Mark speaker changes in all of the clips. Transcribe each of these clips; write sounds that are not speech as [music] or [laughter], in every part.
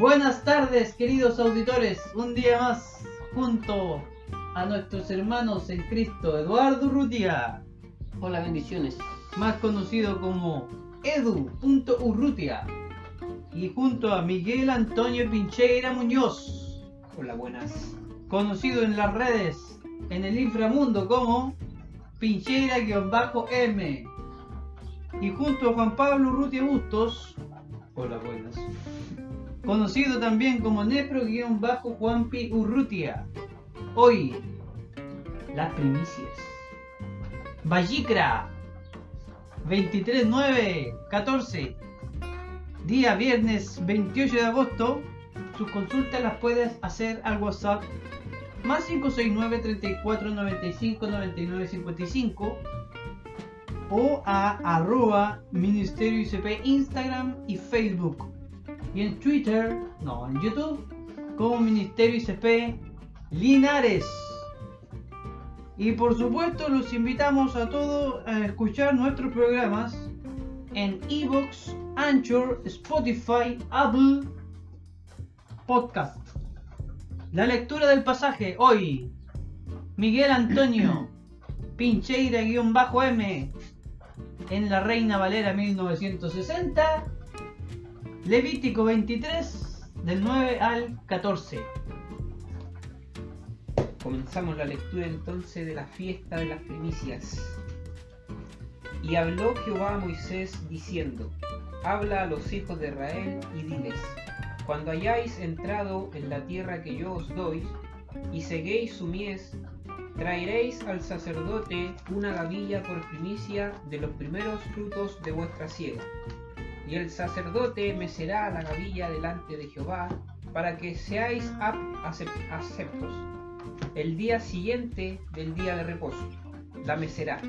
Speaker 1: Buenas tardes, queridos auditores. Un día más junto a nuestros hermanos en Cristo, Eduardo Urrutia,
Speaker 2: Hola, bendiciones.
Speaker 1: más conocido como edu.urrutia, y junto a Miguel Antonio Pincheira Muñoz,
Speaker 3: Hola, buenas.
Speaker 1: conocido en las redes, en el inframundo como Pincheira-M, y junto a Juan Pablo Urrutia Bustos,
Speaker 3: Hola, buenas.
Speaker 1: Conocido también como Nepro-Juanpi Urrutia. Hoy, las primicias. Vallicra, 23-9-14, día viernes 28 de agosto. Sus consultas las puedes hacer al WhatsApp más 569 34 95 99 55 o a arroba Ministerio ICP Instagram y Facebook y en Twitter, no, en YouTube, como Ministerio ICP Linares. Y por supuesto los invitamos a todos a escuchar nuestros programas en Evox, Anchor, Spotify, Apple Podcast. La lectura del pasaje hoy. Miguel Antonio [coughs] Pincheira-M en la Reina Valera 1960. Levítico 23 del 9 al 14.
Speaker 3: Comenzamos la lectura entonces de la fiesta de las primicias. Y habló Jehová a Moisés diciendo, Habla a los hijos de Israel y diles, Cuando hayáis entrado en la tierra que yo os doy, y seguéis su mies, traeréis al sacerdote una gavilla por primicia de los primeros frutos de vuestra siega. Y el sacerdote mecerá la gavilla delante de Jehová, para que seáis aceptos. El día siguiente del día de reposo, la mecerá.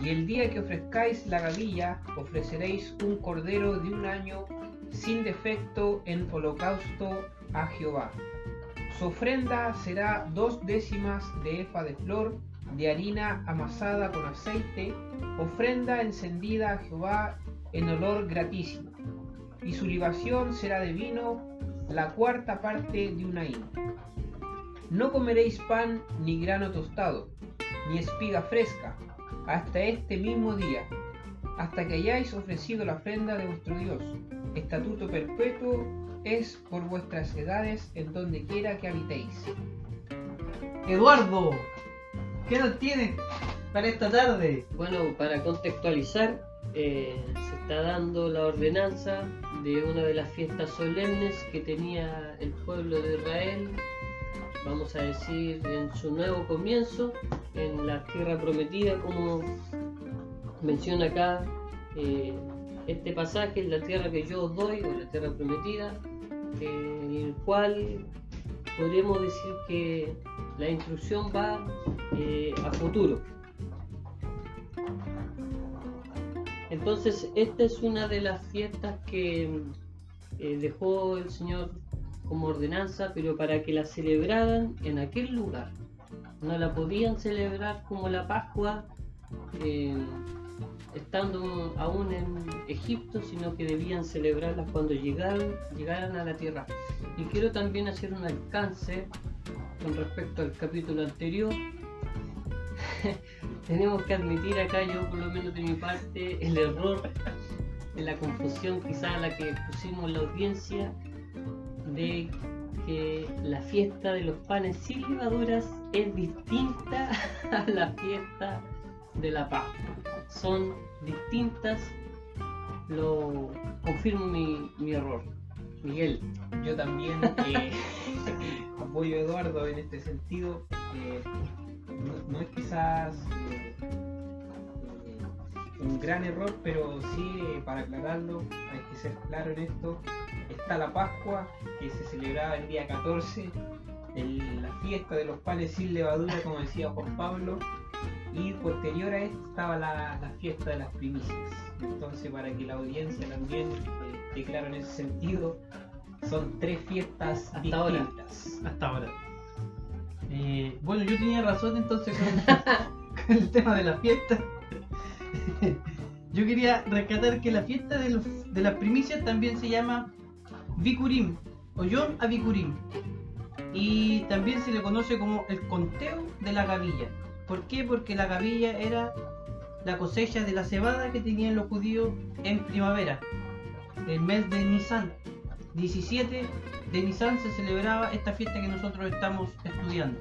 Speaker 3: Y el día que ofrezcáis la gavilla, ofreceréis un cordero de un año sin defecto en holocausto a Jehová. Su ofrenda será dos décimas de efa de flor de harina amasada con aceite, ofrenda encendida a Jehová en olor gratísimo. Y su libación será de vino, la cuarta parte de una hin. No comeréis pan ni grano tostado, ni espiga fresca, hasta este mismo día, hasta que hayáis ofrecido la ofrenda de vuestro Dios. Estatuto perpetuo es por vuestras edades en donde quiera que habitéis.
Speaker 1: Eduardo, ¿qué nos tienes para esta tarde?
Speaker 2: Bueno, para contextualizar, eh, se está dando la ordenanza de una de las fiestas solemnes que tenía el pueblo de Israel, vamos a decir, en su nuevo comienzo, en la tierra prometida, como menciona acá eh, este pasaje, la tierra que yo os doy, o la tierra prometida, eh, en el cual podríamos decir que la instrucción va eh, a futuro. Entonces, esta es una de las fiestas que eh, dejó el Señor como ordenanza, pero para que la celebraran en aquel lugar. No la podían celebrar como la Pascua eh, estando aún en Egipto, sino que debían celebrarla cuando llegaran, llegaran a la tierra. Y quiero también hacer un alcance con respecto al capítulo anterior. [laughs] Tenemos que admitir acá, yo por lo menos de mi parte, el error, de la confusión quizá la que pusimos la audiencia de que la fiesta de los panes sin levaduras es distinta [laughs] a la fiesta de la Pascua. Son distintas, lo confirmo mi, mi error. Miguel,
Speaker 3: Yo también eh, [laughs] apoyo a Eduardo en este sentido. eh, no, no es quizás eh, eh, un gran error, pero sí, eh, para aclararlo, hay que ser claro en esto. Está la Pascua, que se celebraba el día 14, el- la fiesta de los panes sin levadura, como decía Juan Pablo, y posterior a esto estaba la, la fiesta de las primicias. Entonces, para que la audiencia también eh, esté claro en ese sentido, son tres fiestas
Speaker 1: Hasta ahora.
Speaker 3: distintas.
Speaker 1: Hasta ahora. Eh, bueno, yo tenía razón entonces con, [laughs] con el tema de la fiesta. Yo quería rescatar que la fiesta de, los- de las primicias también se llama Bikurim o Yom Abikurim. Y también se le conoce como el conteo de la gavilla. ¿Por qué? Porque la gavilla era la cosecha de la cebada que tenían los judíos en primavera, el mes de Nisan. 17 de Nisan se celebraba esta fiesta que nosotros estamos estudiando.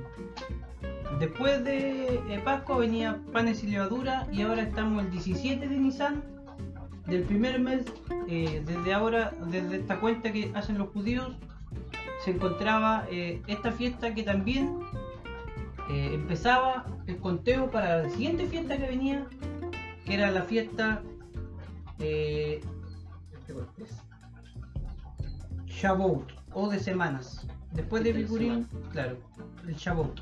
Speaker 1: Después de eh, Pascua venía panes y levadura y ahora estamos el 17 de Nisan del primer mes, eh, desde ahora, desde esta cuenta que hacen los judíos, se encontraba eh, esta fiesta que también empezaba el conteo para la siguiente fiesta que venía, que era la fiesta Shavuot o de semanas. Después de Bikurim, claro, el Shavuot.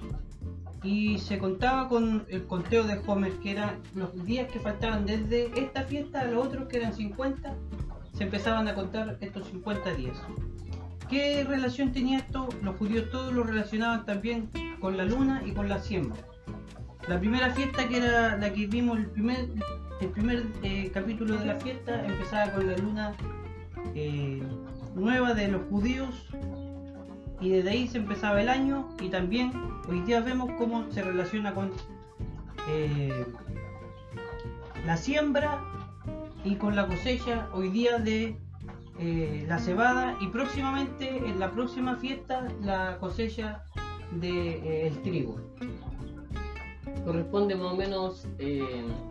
Speaker 1: Y se contaba con el conteo de Homer, que eran los días que faltaban desde esta fiesta a los otros, que eran 50, se empezaban a contar estos 50 días. ¿Qué relación tenía esto? Los judíos todos lo relacionaban también con la luna y con la siembra. La primera fiesta, que era la que vimos el primer, el primer eh, capítulo de la fiesta, empezaba con la luna eh, nueva de los judíos y desde ahí se empezaba el año y también hoy día vemos cómo se relaciona con eh, la siembra y con la cosecha hoy día de eh, la cebada y próximamente en la próxima fiesta la cosecha del de, eh, trigo.
Speaker 2: Corresponde más o menos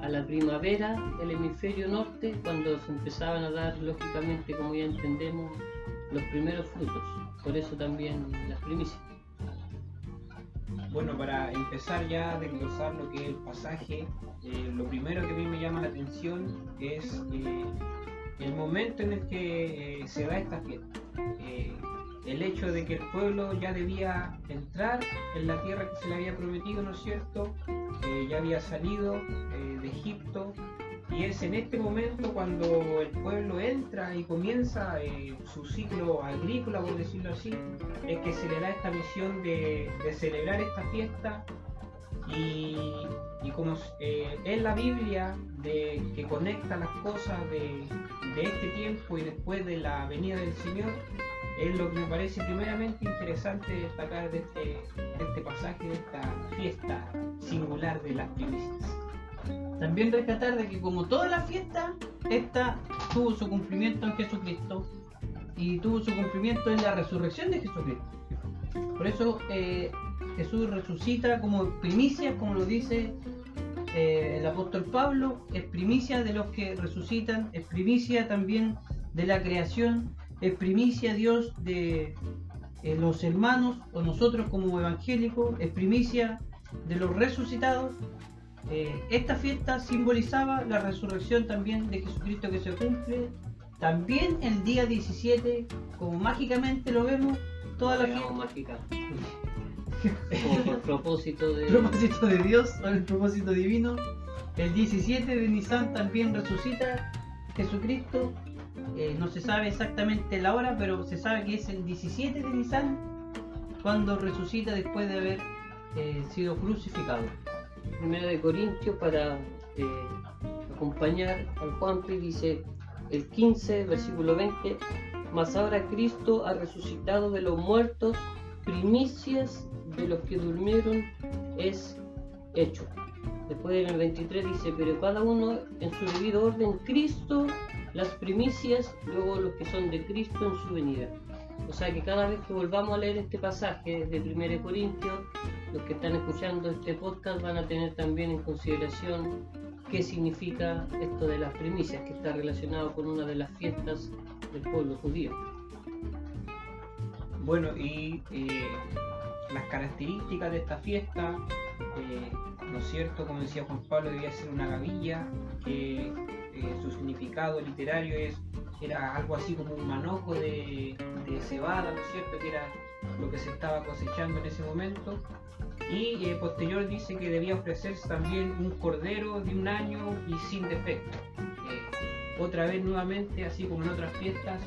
Speaker 2: a la primavera del hemisferio norte cuando se empezaban a dar lógicamente como ya entendemos los primeros frutos. Por eso también las primicias.
Speaker 3: Bueno, para empezar ya a desglosar lo que es el pasaje, eh, lo primero que a mí me llama la atención es eh, el momento en el que eh, se da esta fiesta. El hecho de que el pueblo ya debía entrar en la tierra que se le había prometido, ¿no es cierto? ya había salido de Egipto, y es en este momento cuando el pueblo entra y comienza eh, su ciclo agrícola, por decirlo así, es que se le da esta misión de, celebrar esta fiesta y, como eh, es la Biblia que conecta las cosas de, este tiempo y después de la venida del Señor, es lo que me parece primeramente interesante destacar de este, de este pasaje, de esta fiesta singular de las primicias.
Speaker 1: También rescatar de que como toda la fiesta, esta tuvo su cumplimiento en Jesucristo y tuvo su cumplimiento en la resurrección de Jesucristo. Por eso eh, Jesús resucita como primicia, como lo dice eh, el apóstol Pablo, es primicia de los que resucitan, es primicia también de la creación, es primicia Dios de eh, los hermanos o nosotros como evangélicos, es primicia de los resucitados eh, esta fiesta simbolizaba la resurrección también de Jesucristo que se cumple. También el día 17, como mágicamente lo vemos, toda la fiesta.
Speaker 2: mágica. [laughs] Como propósito de...
Speaker 1: propósito de Dios o el propósito divino. El 17 de Nisan también resucita Jesucristo. Eh, no se sabe exactamente la hora, pero se sabe que es el 17 de Nisan cuando resucita después de haber eh, sido crucificado.
Speaker 2: Primera de Corintios para eh, acompañar al Juanpi dice el 15, versículo 20, mas ahora Cristo ha resucitado de los muertos, primicias de los que durmieron es hecho. Después en el 23 dice, pero cada uno en su debido orden, Cristo las primicias, luego los que son de Cristo en su venida. O sea que cada vez que volvamos a leer este pasaje de 1 Corintios, los que están escuchando este podcast van a tener también en consideración qué significa esto de las primicias, que está relacionado con una de las fiestas del pueblo judío.
Speaker 3: Bueno, y eh, las características de esta fiesta, eh, ¿no es cierto? Como decía Juan Pablo, debía ser una gavilla, que eh, su significado literario es era algo así como un manojo de, cebada, ¿no es cierto? Que era lo que se estaba cosechando en ese momento. Y eh, posterior dice que debía ofrecerse también un cordero de un año y sin defecto. Eh, otra vez nuevamente, así como en otras fiestas,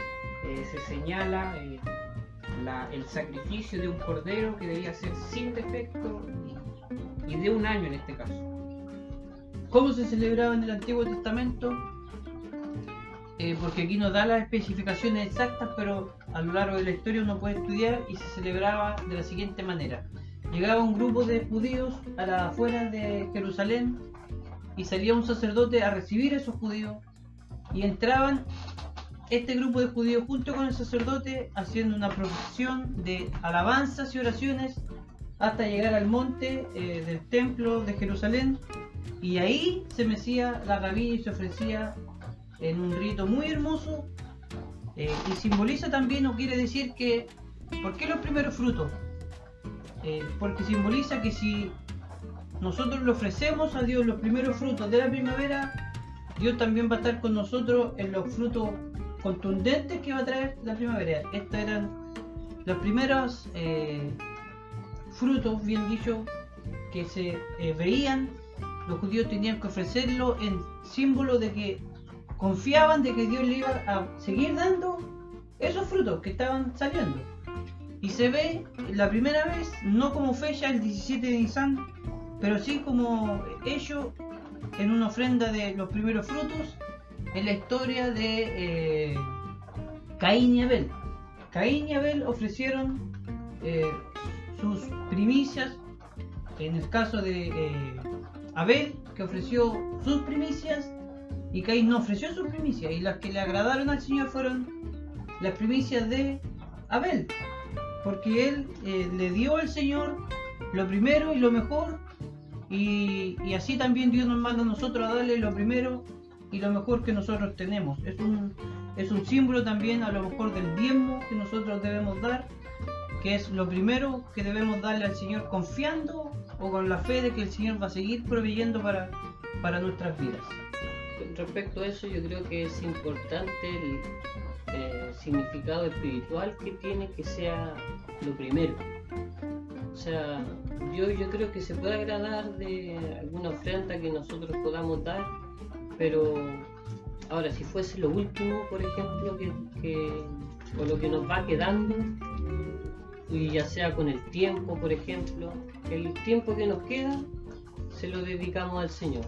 Speaker 3: se señala el sacrificio de un cordero que debía ser sin defecto y de un año en este caso.
Speaker 1: ¿Cómo se celebraba en el Antiguo Testamento? eh, porque aquí nos da las especificaciones exactas, pero a lo largo de la historia uno puede estudiar y se celebraba de la siguiente manera. Llegaba un grupo de judíos a las afueras de Jerusalén y salía un sacerdote a recibir a esos judíos y entraban este grupo de judíos junto con el sacerdote haciendo una procesión de alabanzas y oraciones hasta llegar al monte eh, del templo de Jerusalén y ahí se mecía la rabilla y se ofrecía en un rito muy hermoso eh, y simboliza también o quiere decir que ¿por qué los primeros frutos? Eh, porque simboliza que si nosotros le ofrecemos a Dios los primeros frutos de la primavera, Dios también va a estar con nosotros en los frutos contundentes que va a traer la primavera. Estos eran los primeros eh, frutos, bien dicho, que se veían. Los judíos tenían que ofrecerlo en símbolo de que confiaban de que Dios le iba a seguir dando esos frutos que estaban saliendo. Y se ve la primera vez, no como fecha el 17 de Nisan, pero sí como hecho en una ofrenda de los primeros frutos en la historia de eh, Caín y Abel. Caín y Abel ofrecieron eh, sus primicias, en el caso de eh, Abel, que ofreció sus primicias, y Caín no ofreció sus primicias, y las que le agradaron al Señor fueron las primicias de Abel, porque él eh, le dio al Señor lo primero y lo mejor, y, así también Dios nos manda a nosotros a darle lo primero y lo mejor que nosotros tenemos. Es un, es un símbolo también a lo mejor del diezmo que nosotros debemos dar, que es lo primero que debemos darle al Señor confiando o con la fe de que el Señor va a seguir proveyendo para, para nuestras vidas
Speaker 2: respecto a eso, yo creo que es importante el eh, significado espiritual que tiene que sea lo primero. O sea, yo, yo creo que se puede agradar de alguna ofrenda que nosotros podamos dar, pero ahora, si fuese lo último, por ejemplo, que, o lo que nos va quedando, y ya sea con el tiempo, por ejemplo, el tiempo que nos queda se lo dedicamos al Señor.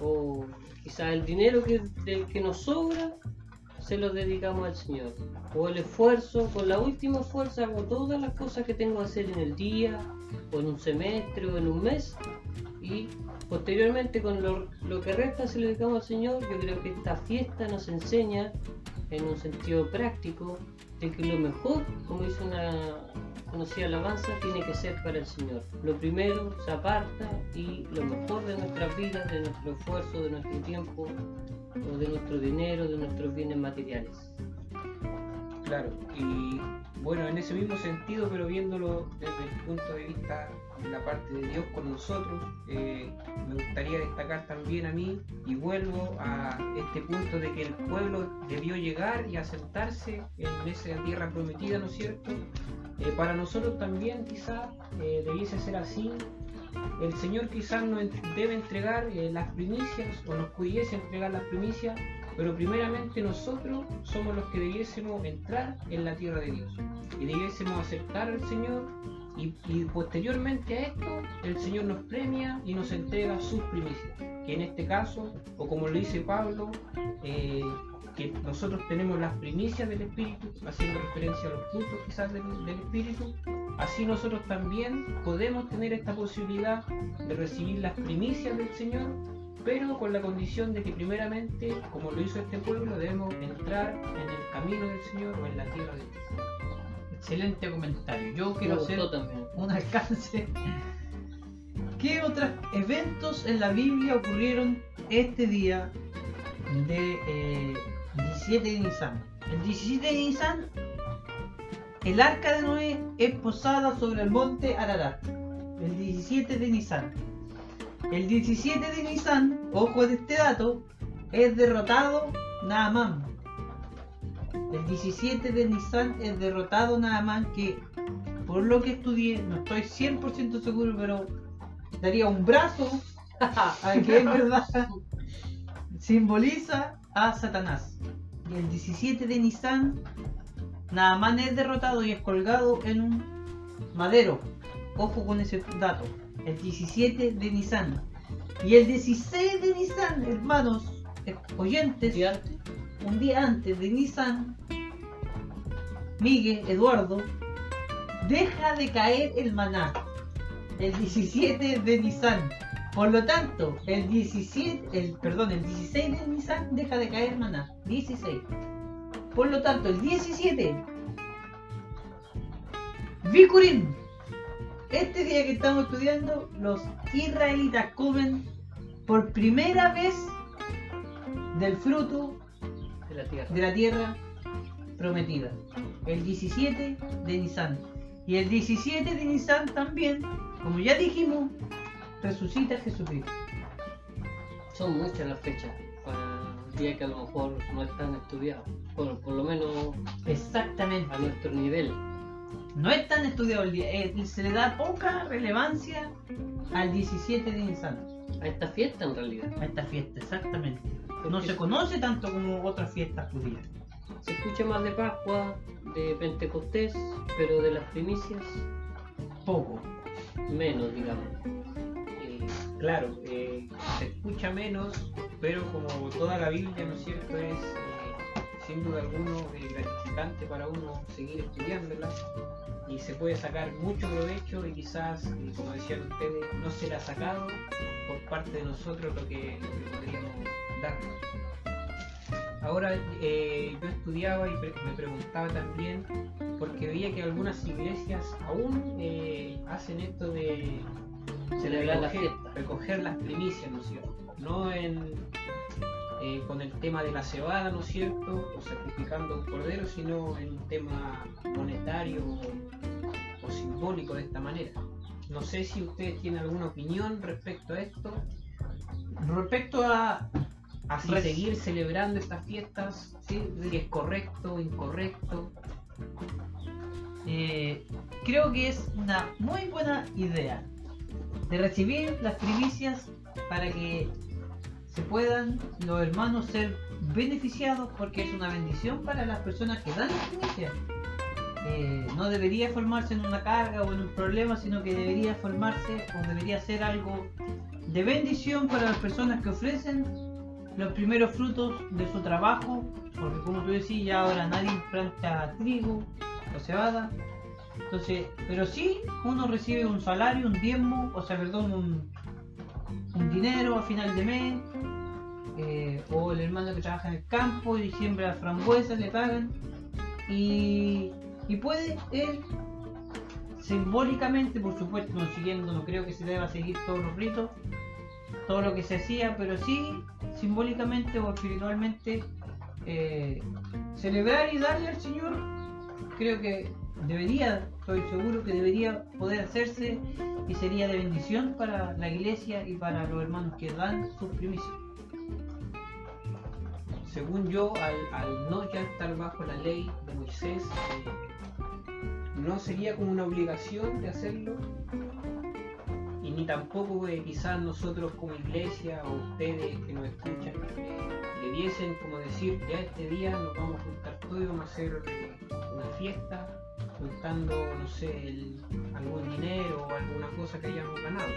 Speaker 2: O Quizás el dinero que, del que nos sobra se lo dedicamos al Señor. O el esfuerzo, con la última fuerza hago todas las cosas que tengo que hacer en el día, o en un semestre, o en un mes. Y posteriormente con lo, que resta se lo dedicamos al Señor. Yo creo que esta fiesta nos enseña, en un sentido práctico, de que lo mejor, como dice una conocida alabanza tiene que ser para el Señor. Lo primero se aparta y lo mejor de nuestras vidas, de nuestro esfuerzo, de nuestro tiempo, o de nuestro dinero, de nuestros bienes materiales.
Speaker 3: Claro, y bueno, en ese mismo sentido, pero viéndolo desde el punto de vista de la parte de Dios con nosotros, eh, me gustaría destacar también a mí, y vuelvo a este punto de que el pueblo debió llegar y asentarse en esa tierra prometida, ¿no es cierto? Eh, para nosotros también quizás eh, debiese ser así. El Señor quizás nos debe entregar las primicias o nos pudiese entregar las primicias pero primeramente nosotros somos los que debiésemos entrar en la tierra de Dios. Y debiésemos aceptar al Señor. Y, posteriormente a esto el Señor nos premia y nos entrega sus primicias, que en este caso, o como lo dice Pablo, eh, que nosotros tenemos las primicias del Espíritu, haciendo referencia a los puntos quizás del, del, Espíritu, así nosotros también podemos tener esta posibilidad de recibir las primicias del Señor pero con la condición de que primeramente, como lo hizo este pueblo, debemos entrar en el camino del Señor o en la tierra de Dios.
Speaker 1: Excelente comentario. Yo quiero hacer un alcance. ¿Qué otros eventos en la Biblia ocurrieron este día de 17 eh, de Nisan? El 17 de Nisan, el arca de Noé es posada sobre el monte Ararat. El 17 de Nisan el 17 de Nisan, ojo de este dato, es derrotado Naaman. El 17 de Nisan es derrotado Naaman que, por lo que estudié, no estoy 100% seguro, pero daría un brazo [laughs] a que es [laughs] verdad. Simboliza a Satanás. Y el 17 de Nisan, Naaman es derrotado y es colgado en un madero. Ojo con ese dato el 17 de Nissan. Y el 16 de Nissan, hermanos oyentes, un día antes de Nissan, Miguel, Eduardo, deja de caer el maná. El 17 de Nissan. Por lo tanto, el 17, el, perdón, el 16 de Nissan deja de caer maná. 16. Por lo tanto, el 17. Vikurim. Este día que estamos estudiando, los israelitas comen por primera vez del fruto
Speaker 2: De la tierra.
Speaker 1: de la tierra prometida. El 17 de Nisan. Y el 17 de Nisan también, como ya dijimos, resucita Jesucristo.
Speaker 2: Son muchas las fechas para un día que a lo mejor no están estudiados. Por, por lo menos
Speaker 1: Exactamente.
Speaker 2: a nuestro nivel.
Speaker 1: No es tan estudiado el día. eh, se le da poca relevancia al 17 de Nisan.
Speaker 2: A esta fiesta en realidad.
Speaker 1: A esta fiesta, exactamente. No
Speaker 2: Porque
Speaker 1: se conoce tanto como otras fiestas judías.
Speaker 2: Se escucha más de Pascua, de Pentecostés, pero de las primicias
Speaker 1: Poco.
Speaker 2: menos, digamos.
Speaker 3: Eh, claro, eh, se escucha menos, pero como toda la Biblia, ¿no es cierto?, es sin duda alguna eh, gratificante para uno seguir estudiándola y se puede sacar mucho provecho y quizás, eh, como decían ustedes, no será sacado por parte de nosotros lo que, lo que podríamos darnos. Ahora eh, yo estudiaba y pre- me preguntaba también, porque veía que algunas iglesias aún eh, hacen esto de
Speaker 2: Celebrar la
Speaker 3: recoger, las primicias, ¿no es cierto? No en, eh, con el tema de la cebada, ¿no es cierto? O sacrificando un cordero, sino en un tema monetario o, o simbólico de esta manera. No sé si ustedes tienen alguna opinión respecto a esto,
Speaker 1: Respecto a.
Speaker 3: a si seguir celebrando estas fiestas,
Speaker 1: sí,
Speaker 3: si es correcto o incorrecto.
Speaker 1: Eh, creo que es una muy buena idea de recibir las primicias para que puedan los hermanos ser beneficiados porque es una bendición para las personas que dan las primicias. Eh, no debería formarse en una carga o en un problema, sino que debería formarse o debería ser algo de bendición para las personas que ofrecen los primeros frutos de su trabajo, porque como tú decías, ya ahora nadie planta trigo o cebada. Entonces, pero sí uno recibe un salario, un diezmo, o sea, perdón, un dinero a final de mes, eh, o el hermano que trabaja en el campo y siembra frambuesas, le pagan, y, y puede él simbólicamente, por supuesto, no siguiendo, no creo que se deba seguir todos los ritos, todo lo que se hacía, pero sí simbólicamente o espiritualmente eh, celebrar y darle al Señor, creo que debería, estoy seguro que debería poder hacerse y sería de bendición para la iglesia y para los hermanos que dan sus primicias.
Speaker 3: Según yo, al, no ya estar bajo la ley de Moisés, eh, no sería como una obligación de hacerlo, y ni tampoco eh, quizás nosotros como iglesia o ustedes que nos escuchan eh, debiesen como decir, ya este día nos vamos a juntar todos y vamos a hacer una fiesta, juntando, no sé, algún dinero o alguna cosa que hayamos ganado.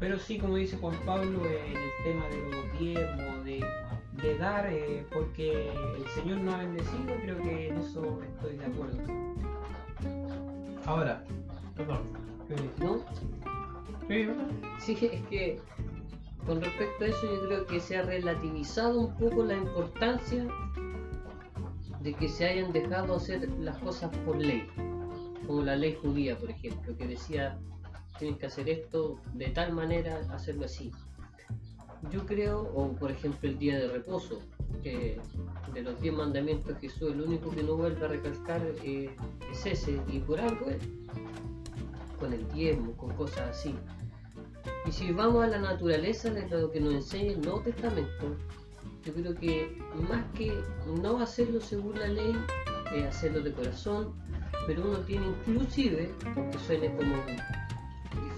Speaker 3: Pero sí, como dice Juan Pablo, en el tema de los diezmos, de, de dar, eh, porque el Señor nos ha bendecido, creo que en eso estoy de acuerdo.
Speaker 1: Ahora, perdón.
Speaker 2: ¿No?
Speaker 1: Sí,
Speaker 2: es que con respecto a eso yo creo que se ha relativizado un poco la importancia de que se hayan dejado hacer las cosas por ley, como la ley judía, por ejemplo, que decía tienes que hacer esto de tal manera, hacerlo así. Yo creo, o por ejemplo el día de reposo, que de los 10 mandamientos Jesús el único que no vuelve a recalcar eh, es ese, y por algo es con el diezmo, con cosas así. Y si vamos a la naturaleza de lo que nos enseña el Nuevo Testamento, yo creo que más que no hacerlo según la ley, es hacerlo de corazón, pero uno tiene inclusive, aunque suene como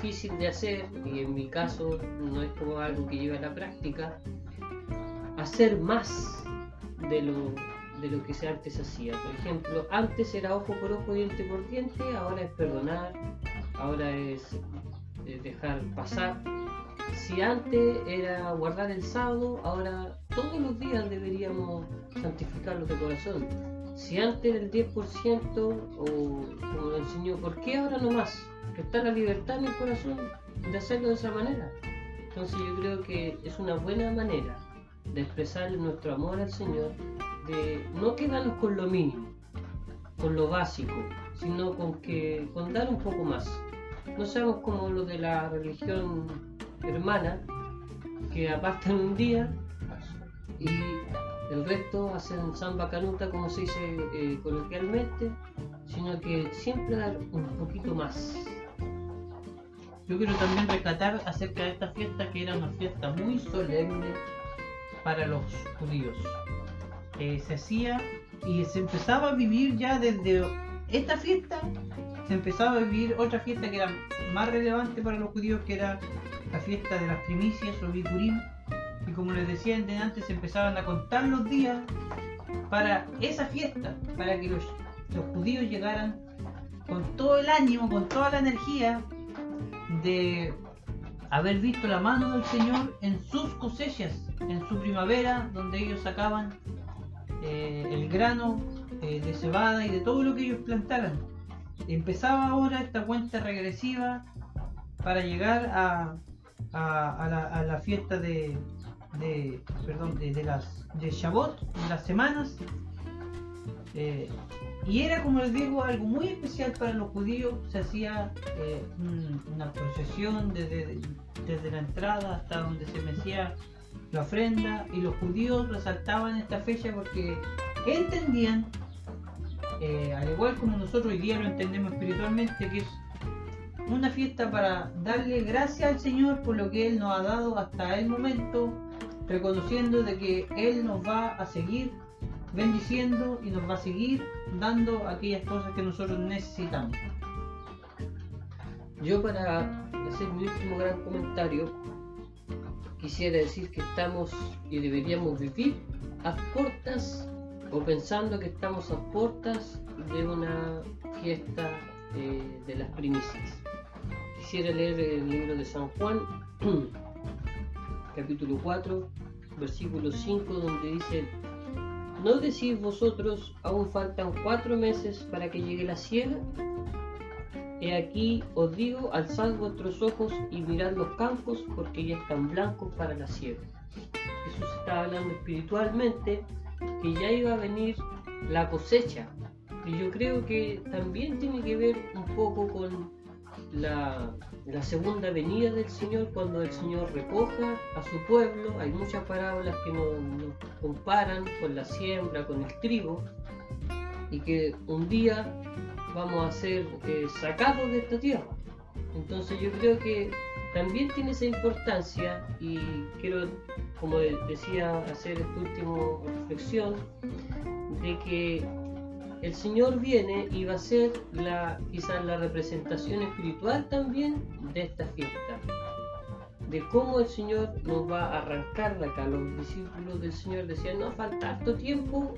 Speaker 2: difícil de hacer, y en mi caso no es como algo que lleva a la práctica, hacer más de lo, de lo que antes hacía. Por ejemplo, antes era ojo por ojo, diente por diente, ahora es perdonar, ahora es eh, dejar pasar. si antes era guardar el sábado, ahora todos los días deberíamos santificarlo de corazón. Si antes era el 10%, o como lo enseñó, ¿por qué ahora no más? Está la libertad en el corazón de hacerlo de esa manera. Entonces yo creo que es una buena manera de expresar nuestro amor al Señor, de no quedarnos con lo mínimo, con lo básico, sino con que con dar un poco más. No seamos como lo de la religión hermana, que apartan un día y el resto hacen samba canuta, como se dice eh, coloquialmente, sino que siempre dar un poquito más.
Speaker 1: Yo quiero también rescatar acerca de esta fiesta que era una fiesta muy solemne para los judíos. Eh, se hacía y se empezaba a vivir ya desde esta fiesta, se empezaba a vivir otra fiesta que era más relevante para los judíos, que era la fiesta de las primicias o Bikurim. Y como les decía antes, se empezaban a contar los días para esa fiesta, para que los, los judíos llegaran con todo el ánimo, con toda la energía de haber visto la mano del Señor en sus cosechas, en su primavera, donde ellos sacaban eh, el grano eh, de cebada y de todo lo que ellos plantaran. Empezaba ahora esta cuenta regresiva para llegar a, la, fiesta de, perdón, de, las Shabbat, las semanas. Eh, y era, como les digo, algo muy especial para los judíos. Se hacía eh, una procesión desde, desde la entrada hasta donde se mecía la ofrenda. Y los judíos resaltaban esta fecha porque entendían, eh, al igual como nosotros hoy día lo entendemos espiritualmente, que es una fiesta para darle gracias al Señor por lo que Él nos ha dado hasta el momento, reconociendo de que Él nos va a seguir bendiciendo y nos va a seguir dando aquellas cosas que nosotros necesitamos.
Speaker 2: Yo para hacer mi último gran comentario, quisiera decir que estamos y deberíamos vivir a puertas o pensando que estamos a puertas de una fiesta eh, de las primicias. Quisiera leer el libro de San Juan, [clears throat] capítulo 4, versículo 5, donde dice, ¿No decís vosotros, aún faltan cuatro meses para que llegue la siega? He aquí os digo, alzad vuestros ojos y mirad los campos, porque ya están blancos para la siega. Jesús está hablando espiritualmente que ya iba a venir la cosecha. Y yo creo que también tiene que ver un poco con la, segunda venida del Señor, cuando el Señor recoja a su pueblo. Hay muchas parábolas que nos, nos comparan con la siembra, con el trigo, y que un día vamos a ser eh, sacados de esta tierra. Entonces yo creo que también tiene esa importancia y quiero, como decía, hacer esta última reflexión de que el Señor viene y va a ser la, quizás la representación espiritual también de esta fiesta. De cómo el Señor nos va a arrancar de acá. Los discípulos del Señor decían, no, falta harto tiempo.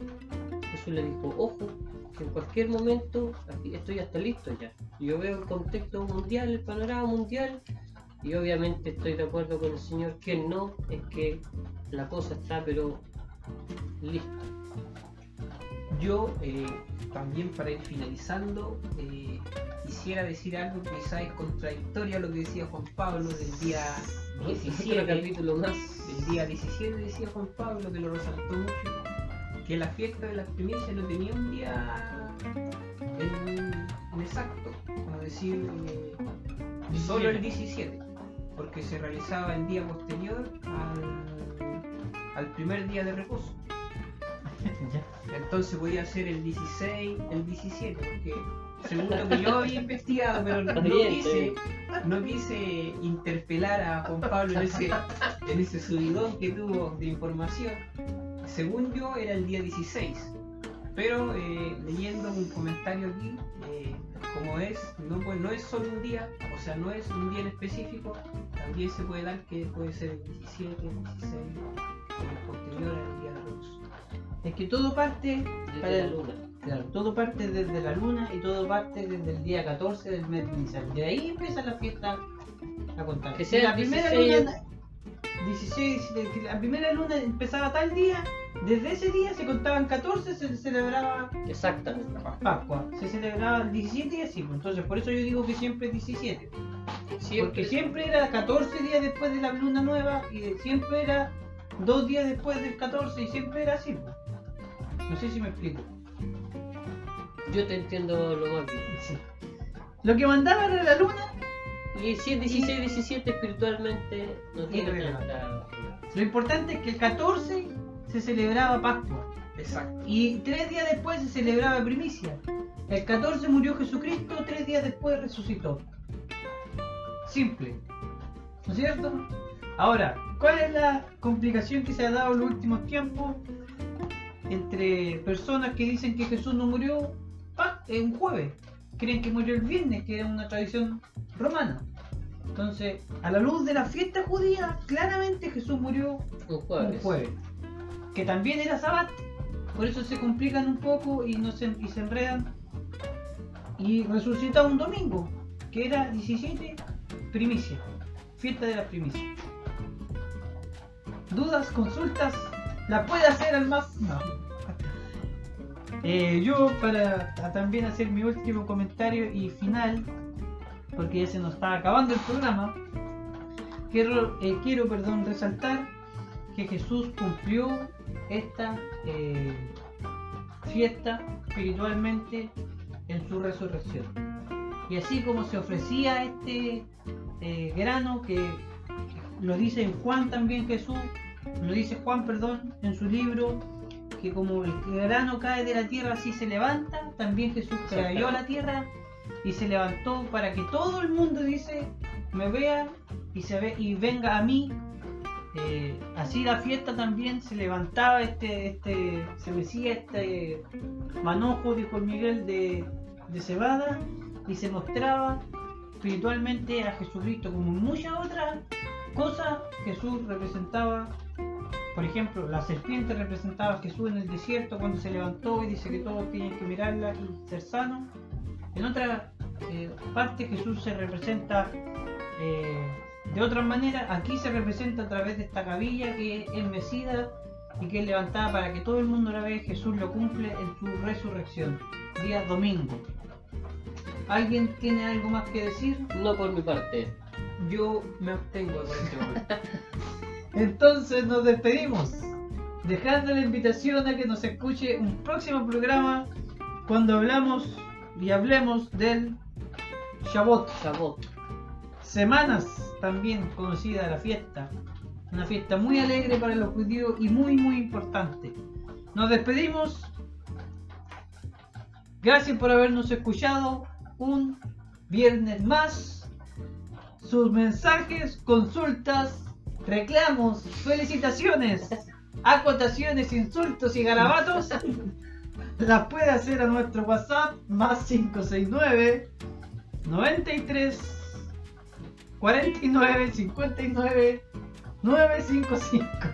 Speaker 2: Jesús le dijo, ojo, que en cualquier momento estoy hasta listo ya. Yo veo el contexto mundial, el panorama mundial, y obviamente estoy de acuerdo con el Señor que no, es que la cosa está pero lista.
Speaker 3: Yo eh, también para ir finalizando, eh, quisiera decir algo que quizás es contradictorio a lo que decía Juan Pablo del día 17,
Speaker 2: capítulo más.
Speaker 3: Del día 17 decía Juan Pablo, que lo resaltó mucho, que la fiesta de las primicias no tenía un día en, en exacto, como decir, eh, solo el 17, porque se realizaba el día posterior al, al primer día de reposo. Entonces podía ser el 16, el 17, porque según lo que yo había investigado, pero no, quise, no quise interpelar a Juan Pablo en ese, en ese subidón que tuvo de información. Según yo era el día 16, pero eh, leyendo un comentario aquí, eh, como es, no, pues, no es solo un día, o sea, no es un día en específico, también se puede dar que puede ser el 17, el 16,
Speaker 1: Es que todo parte
Speaker 2: Desde la luna.
Speaker 1: Claro, todo parte desde la luna y todo parte desde el día 14 del mes de Nisan. De ahí empieza la fiesta
Speaker 3: a contar.
Speaker 2: Que sea
Speaker 1: la primera
Speaker 2: 16.
Speaker 1: luna 16, de que la primera luna empezaba tal día, desde ese día se contaban 14, se celebraba
Speaker 2: Exactamente.
Speaker 1: Pascua, se celebraba el 17 y así, pues. entonces por eso yo digo que siempre es 17, porque siempre era 14 días después de la luna nueva y siempre era 2 días después del 14 y siempre era así. No sé si me explico.
Speaker 2: Yo te entiendo lo más bien.
Speaker 1: Sí. Lo que mandaba era la luna,
Speaker 2: Y si es 16, 17 espiritualmente no tiene tanta.
Speaker 1: lo importante es que el 14 se celebraba Pascua.
Speaker 3: Exacto.
Speaker 1: Y tres días después se celebraba primicia. El 14 murió Jesucristo, tres días después resucitó. Simple. ¿No es cierto? Ahora, ¿cuál es la complicación que se ha dado en los últimos tiempos entre personas que dicen que Jesús no murió un jueves? Creen que murió el viernes, que era una tradición romana. Entonces, a la luz de la fiesta judía, claramente Jesús murió
Speaker 2: Un jueves.
Speaker 1: un jueves. Que también era sabbat. Por eso se complican un poco y, no se, y se enredan. Y resucita un domingo, que era 17 primicia. Fiesta de las primicias. ¿Dudas, consultas? ¿La puede hacer al más? No. Eh, yo para también hacer mi último comentario y final, porque ya se nos está acabando el programa, quiero, eh, quiero perdón, resaltar que Jesús cumplió esta eh, fiesta espiritualmente en su resurrección. Y así como se ofrecía este grano que lo dice en Juan también Jesús, lo dice Juan, perdón, en su libro, que como el grano cae de la tierra así se levanta, también Jesús cayó a la tierra y se levantó para que todo el mundo dice, me vea y se ve y venga a mí eh, así la fiesta también se levantaba este, este, se mecía este manojo, dijo el Miguel, de, de cebada y se mostraba espiritualmente a Jesucristo como muchas otras cosas Jesús representaba. Por ejemplo, la serpiente representaba a Jesús en el desierto cuando se levantó y dice que todos tienen que mirarla y ser sanos. En otra eh, parte Jesús se representa eh, de otra manera, aquí se representa a través de esta cabilla que es mecida y que es levantada para que todo el mundo la vea. Jesús lo cumple en su resurrección, día domingo. ¿Alguien tiene algo más que decir?
Speaker 2: No por mi parte.
Speaker 3: Yo me abstengo por este momento. [laughs]
Speaker 1: Entonces nos despedimos, dejando la invitación a que nos escuche un próximo programa cuando hablamos y hablemos del Shabbat.
Speaker 2: Shabbat.
Speaker 1: Semanas también conocida la fiesta. Una fiesta muy alegre para los judíos y muy muy importante. Nos despedimos. Gracias por habernos escuchado un viernes más. Sus mensajes, consultas, reclamos, felicitaciones, acotaciones, insultos y garabatos las puede hacer a nuestro WhatsApp más 569 93 49 59 955.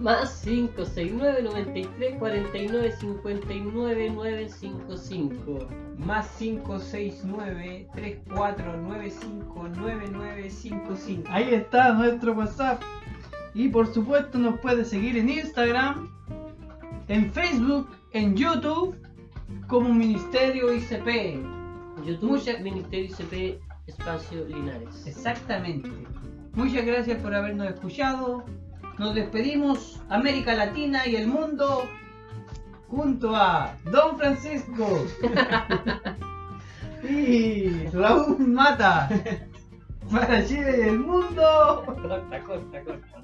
Speaker 2: Más 569 93 49 59 955.
Speaker 3: Más 569 3495 9955.
Speaker 1: Ahí está nuestro WhatsApp. Y por supuesto nos puede seguir en Instagram, en Facebook, en YouTube como Ministerio ICP.
Speaker 2: YouTube,
Speaker 1: Mucha-
Speaker 2: Ministerio ICP, Espacio Linares.
Speaker 1: Exactamente. Muchas gracias por habernos escuchado. Nos despedimos América Latina y el mundo junto a Don Francisco [laughs] y Raúl Mata para Chile y el mundo.
Speaker 2: Corta, corta, corta.